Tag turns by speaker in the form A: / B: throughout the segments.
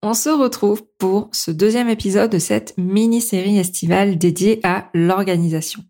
A: On se retrouve pour ce deuxième épisode de cette mini-série estivale dédiée à l'organisation.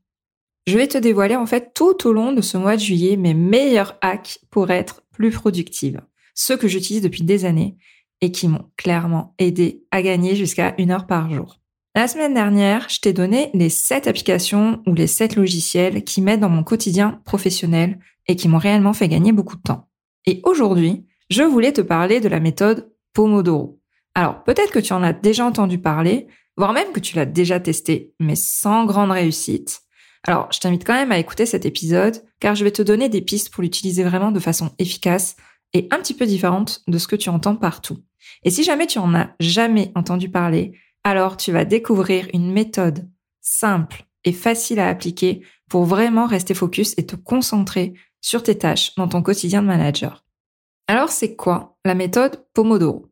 A: Je vais te dévoiler en fait tout au long de ce mois de juillet mes meilleurs hacks pour être plus productive. Ceux que j'utilise depuis des années et qui m'ont clairement aidé à gagner jusqu'à une heure par jour. La semaine dernière, je t'ai donné les 7 applications ou les 7 logiciels qui m'aident dans mon quotidien professionnel et qui m'ont réellement fait gagner beaucoup de temps. Et aujourd'hui, je voulais te parler de la méthode Pomodoro. Alors, peut-être que tu en as déjà entendu parler, voire même que tu l'as déjà testé, mais sans grande réussite. Alors, je t'invite quand même à écouter cet épisode, car je vais te donner des pistes pour l'utiliser vraiment de façon efficace et un petit peu différente de ce que tu entends partout. Et si jamais tu en as jamais entendu parler, alors tu vas découvrir une méthode simple et facile à appliquer pour vraiment rester focus et te concentrer sur tes tâches dans ton quotidien de manager. Alors c'est quoi la méthode Pomodoro?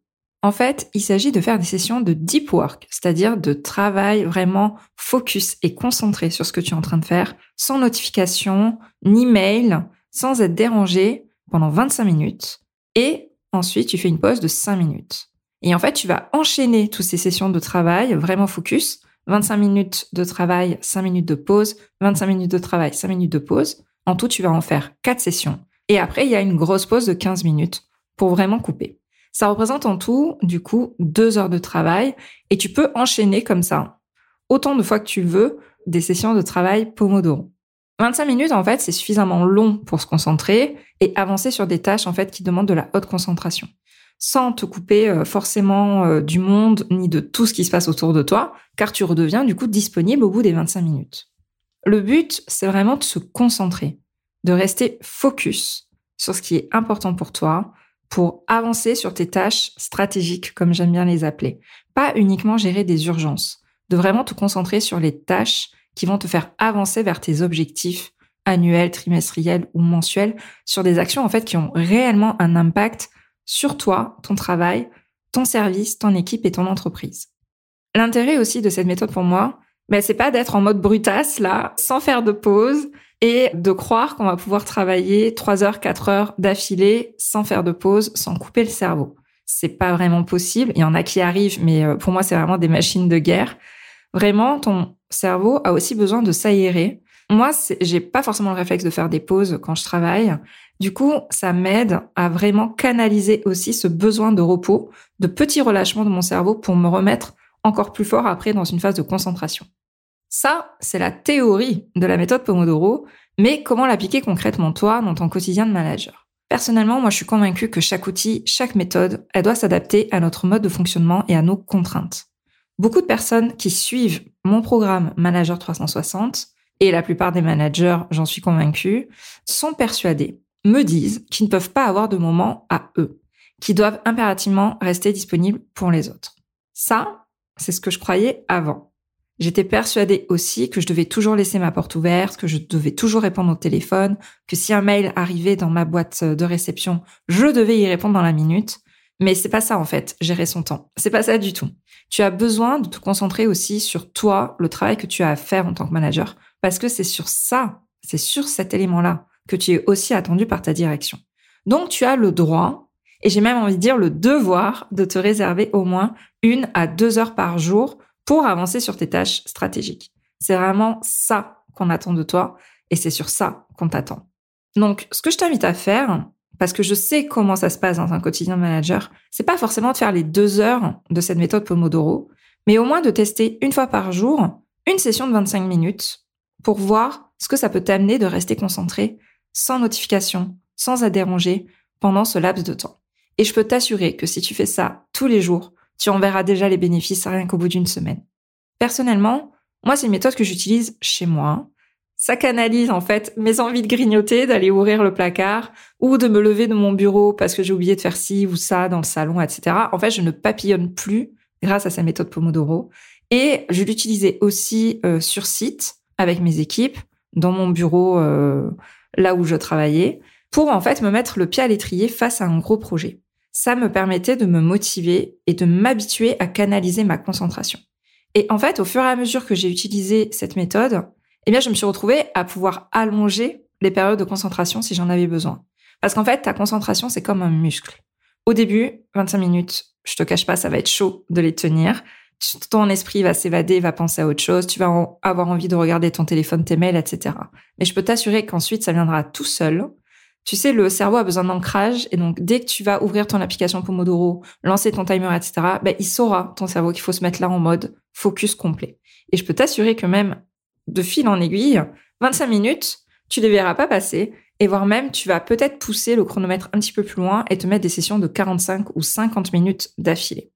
A: En fait, il s'agit de faire des sessions de deep work, c'est-à-dire de travail vraiment focus et concentré sur ce que tu es en train de faire, sans notification, ni mail, sans être dérangé pendant 25 minutes. Et ensuite, tu fais une pause de 5 minutes. Et en fait, tu vas enchaîner toutes ces sessions de travail vraiment focus. 25 minutes de travail, 5 minutes de pause, 25 minutes de travail, 5 minutes de pause. En tout, tu vas en faire 4 sessions. Et après, il y a une grosse pause de 15 minutes pour vraiment couper. Ça représente en tout, du coup, 2 heures de travail et tu peux enchaîner comme ça, autant de fois que tu veux, des sessions de travail Pomodoro. 25 minutes, en fait, c'est suffisamment long pour se concentrer et avancer sur des tâches, en fait, qui demandent de la haute concentration sans te couper euh, forcément euh, du monde ni de tout ce qui se passe autour de toi, car tu redeviens du coup disponible au bout des 25 minutes. Le but, c'est vraiment de se concentrer, de rester focus sur ce qui est important pour toi, pour avancer sur tes tâches stratégiques, comme j'aime bien les appeler. Pas uniquement gérer des urgences, de vraiment te concentrer sur les tâches qui vont te faire avancer vers tes objectifs annuels, trimestriels ou mensuels, sur des actions en fait qui ont réellement un impact sur toi, ton travail, ton service, ton équipe et ton entreprise. L'intérêt aussi de cette méthode pour moi, ben, c'est pas d'être en mode brutasse, là, sans faire de pause et de croire qu'on va pouvoir travailler 3 heures, 4 heures d'affilée sans faire de pause, sans couper le cerveau. C'est pas vraiment possible. Il y en a qui arrivent, mais euh, pour moi, c'est vraiment des machines de guerre. Vraiment, ton cerveau a aussi besoin de s'aérer. Moi, j'ai pas forcément le réflexe de faire des pauses quand je travaille. Du coup, ça m'aide à vraiment canaliser aussi ce besoin de repos, de petits relâchements de mon cerveau pour me remettre encore plus fort après dans une phase de concentration. Ça, c'est la théorie de la méthode Pomodoro, mais comment l'appliquer concrètement toi dans ton quotidien de manager? Personnellement, moi je suis convaincue que chaque outil, chaque méthode, elle doit s'adapter à notre mode de fonctionnement et à nos contraintes. Beaucoup de personnes qui suivent mon programme Manager 360, et la plupart des managers, j'en suis convaincue, sont persuadés me disent qu'ils ne peuvent pas avoir de moments à eux, qui doivent impérativement rester disponibles pour les autres. Ça, c'est ce que je croyais avant. J'étais persuadée aussi que je devais toujours laisser ma porte ouverte, que je devais toujours répondre au téléphone, que si un mail arrivait dans ma boîte de réception, je devais y répondre dans la minute. Mais c'est pas ça en fait, gérer son temps. C'est pas ça du tout. Tu as besoin de te concentrer aussi sur toi, le travail que tu as à faire en tant que manager, parce que c'est sur ça, c'est sur cet élément-là que tu es aussi attendu par ta direction. Donc tu as le droit, et j'ai même envie de dire le devoir, de te réserver au moins une à deux heures par jour pour avancer sur tes tâches stratégiques. C'est vraiment ça qu'on attend de toi, et c'est sur ça qu'on t'attend. Donc ce que je t'invite à faire, parce que je sais comment ça se passe dans un quotidien manager, c'est pas forcément de faire les deux heures de cette méthode Pomodoro, mais au moins de tester une fois par jour une session de 25 minutes pour voir ce que ça peut t'amener de rester concentré sans notification, sans à déranger pendant ce laps de temps. Et je peux t'assurer que si tu fais ça tous les jours, tu en verras déjà les bénéfices rien qu'au bout d'une semaine. Personnellement, moi, c'est une méthode que j'utilise chez moi. Ça canalise en fait mes envies de grignoter, d'aller ouvrir le placard ou de me lever de mon bureau parce que j'ai oublié de faire ci ou ça dans le salon, etc. En fait, je ne papillonne plus grâce à sa méthode Pomodoro. Et je l'utilisais aussi euh, sur site avec mes équipes, dans mon bureau, euh, là où je travaillais, pour en fait me mettre le pied à l'étrier face à un gros projet. Ça me permettait de me motiver et de m'habituer à canaliser ma concentration. Et en fait, au fur et à mesure que j'ai utilisé cette méthode, eh bien, je me suis retrouvée à pouvoir allonger les périodes de concentration si j'en avais besoin. Parce qu'en fait, ta concentration, c'est comme un muscle. Au début, 25 minutes, je te cache pas, ça va être chaud de les tenir. Ton esprit va s'évader, va penser à autre chose, tu vas avoir envie de regarder ton téléphone, tes mails, etc. Mais je peux t'assurer qu'ensuite, ça viendra tout seul. Tu sais, le cerveau a besoin d'ancrage et donc dès que tu vas ouvrir ton application Pomodoro, lancer ton timer, etc., ben, il saura, ton cerveau, qu'il faut se mettre là en mode focus complet. Et je peux t'assurer que même de fil en aiguille, 25 minutes, tu les verras pas passer et voire même tu vas peut-être pousser le chronomètre un petit peu plus loin et te mettre des sessions de 45 ou 50 minutes d'affilée.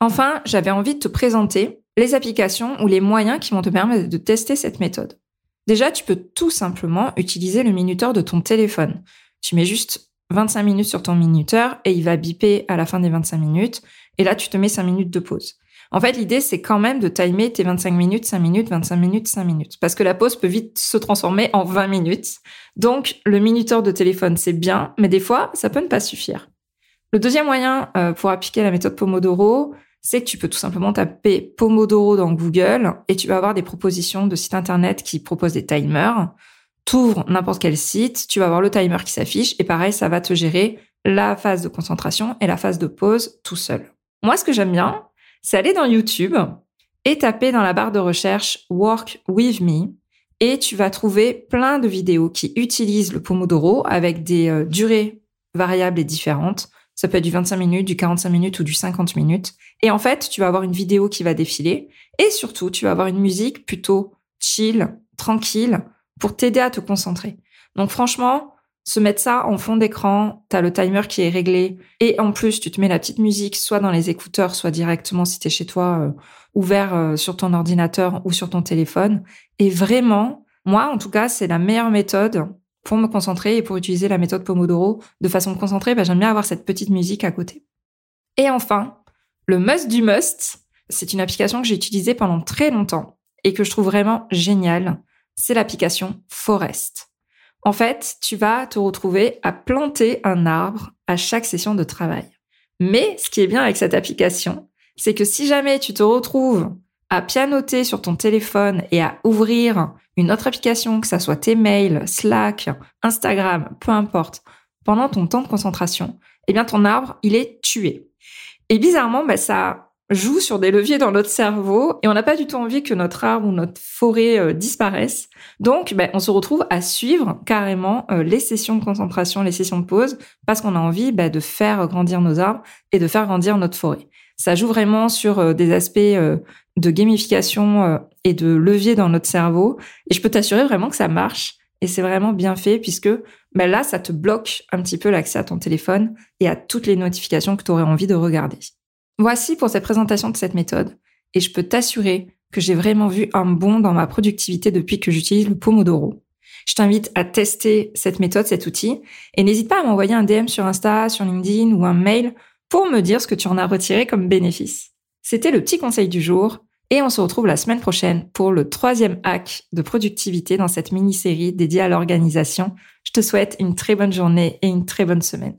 A: Enfin, j'avais envie de te présenter les applications ou les moyens qui vont te permettre de tester cette méthode. Déjà, tu peux tout simplement utiliser le minuteur de ton téléphone. Tu mets juste 25 minutes sur ton minuteur et il va biper à la fin des 25 minutes. Et là, tu te mets 5 minutes de pause. En fait, l'idée, c'est quand même de timer tes 25 minutes, 5 minutes, 25 minutes, 5 minutes. Parce que la pause peut vite se transformer en 20 minutes. Donc, le minuteur de téléphone, c'est bien, mais des fois, ça peut ne pas suffire. Le deuxième moyen euh, pour appliquer la méthode Pomodoro, c'est que tu peux tout simplement taper Pomodoro dans Google et tu vas avoir des propositions de sites internet qui proposent des timers. T'ouvres n'importe quel site, tu vas avoir le timer qui s'affiche et pareil, ça va te gérer la phase de concentration et la phase de pause tout seul. Moi, ce que j'aime bien, c'est aller dans YouTube et taper dans la barre de recherche Work with me et tu vas trouver plein de vidéos qui utilisent le Pomodoro avec des euh, durées variables et différentes. Ça peut être du 25 minutes, du 45 minutes ou du 50 minutes. Et en fait, tu vas avoir une vidéo qui va défiler et surtout, tu vas avoir une musique plutôt chill, tranquille pour t'aider à te concentrer. Donc franchement, se mettre ça en fond d'écran, t'as le timer qui est réglé, et en plus tu te mets la petite musique soit dans les écouteurs, soit directement si t'es chez toi, euh, ouvert euh, sur ton ordinateur ou sur ton téléphone. Et vraiment, moi en tout cas, c'est la meilleure méthode pour me concentrer et pour utiliser la méthode Pomodoro de façon concentrée. Bah, J'aime bien avoir cette petite musique à côté. Et enfin, le must du must, c'est une application que j'ai utilisée pendant très longtemps et que je trouve vraiment géniale. C'est l'application Forest. En fait, tu vas te retrouver à planter un arbre à chaque session de travail. Mais ce qui est bien avec cette application, c'est que si jamais tu te retrouves à pianoter sur ton téléphone et à ouvrir une autre application, que ça soit tes mails, Slack, Instagram, peu importe, pendant ton temps de concentration, eh bien ton arbre, il est tué. Et bizarrement, bah, ça joue sur des leviers dans notre cerveau et on n'a pas du tout envie que notre arbre ou notre forêt euh, disparaisse. Donc, ben, on se retrouve à suivre carrément euh, les sessions de concentration, les sessions de pause, parce qu'on a envie ben, de faire grandir nos arbres et de faire grandir notre forêt. Ça joue vraiment sur euh, des aspects de gamification et de levier dans notre cerveau. Et je peux t'assurer vraiment que ça marche. Et c'est vraiment bien fait puisque ben là, ça te bloque un petit peu l'accès à ton téléphone et à toutes les notifications que tu aurais envie de regarder. Voici pour cette présentation de cette méthode, et je peux t'assurer que j'ai vraiment vu un bond dans ma productivité depuis que j'utilise le Pomodoro. Je t'invite à tester cette méthode, cet outil, et n'hésite pas à m'envoyer un DM sur Insta, sur LinkedIn ou un mail pour me dire ce que tu en as retiré comme bénéfice. C'était le petit conseil du jour, et on se retrouve la semaine prochaine pour le troisième hack de productivité dans cette mini-série dédiée à l'organisation. Je te souhaite une très bonne journée et une très bonne semaine.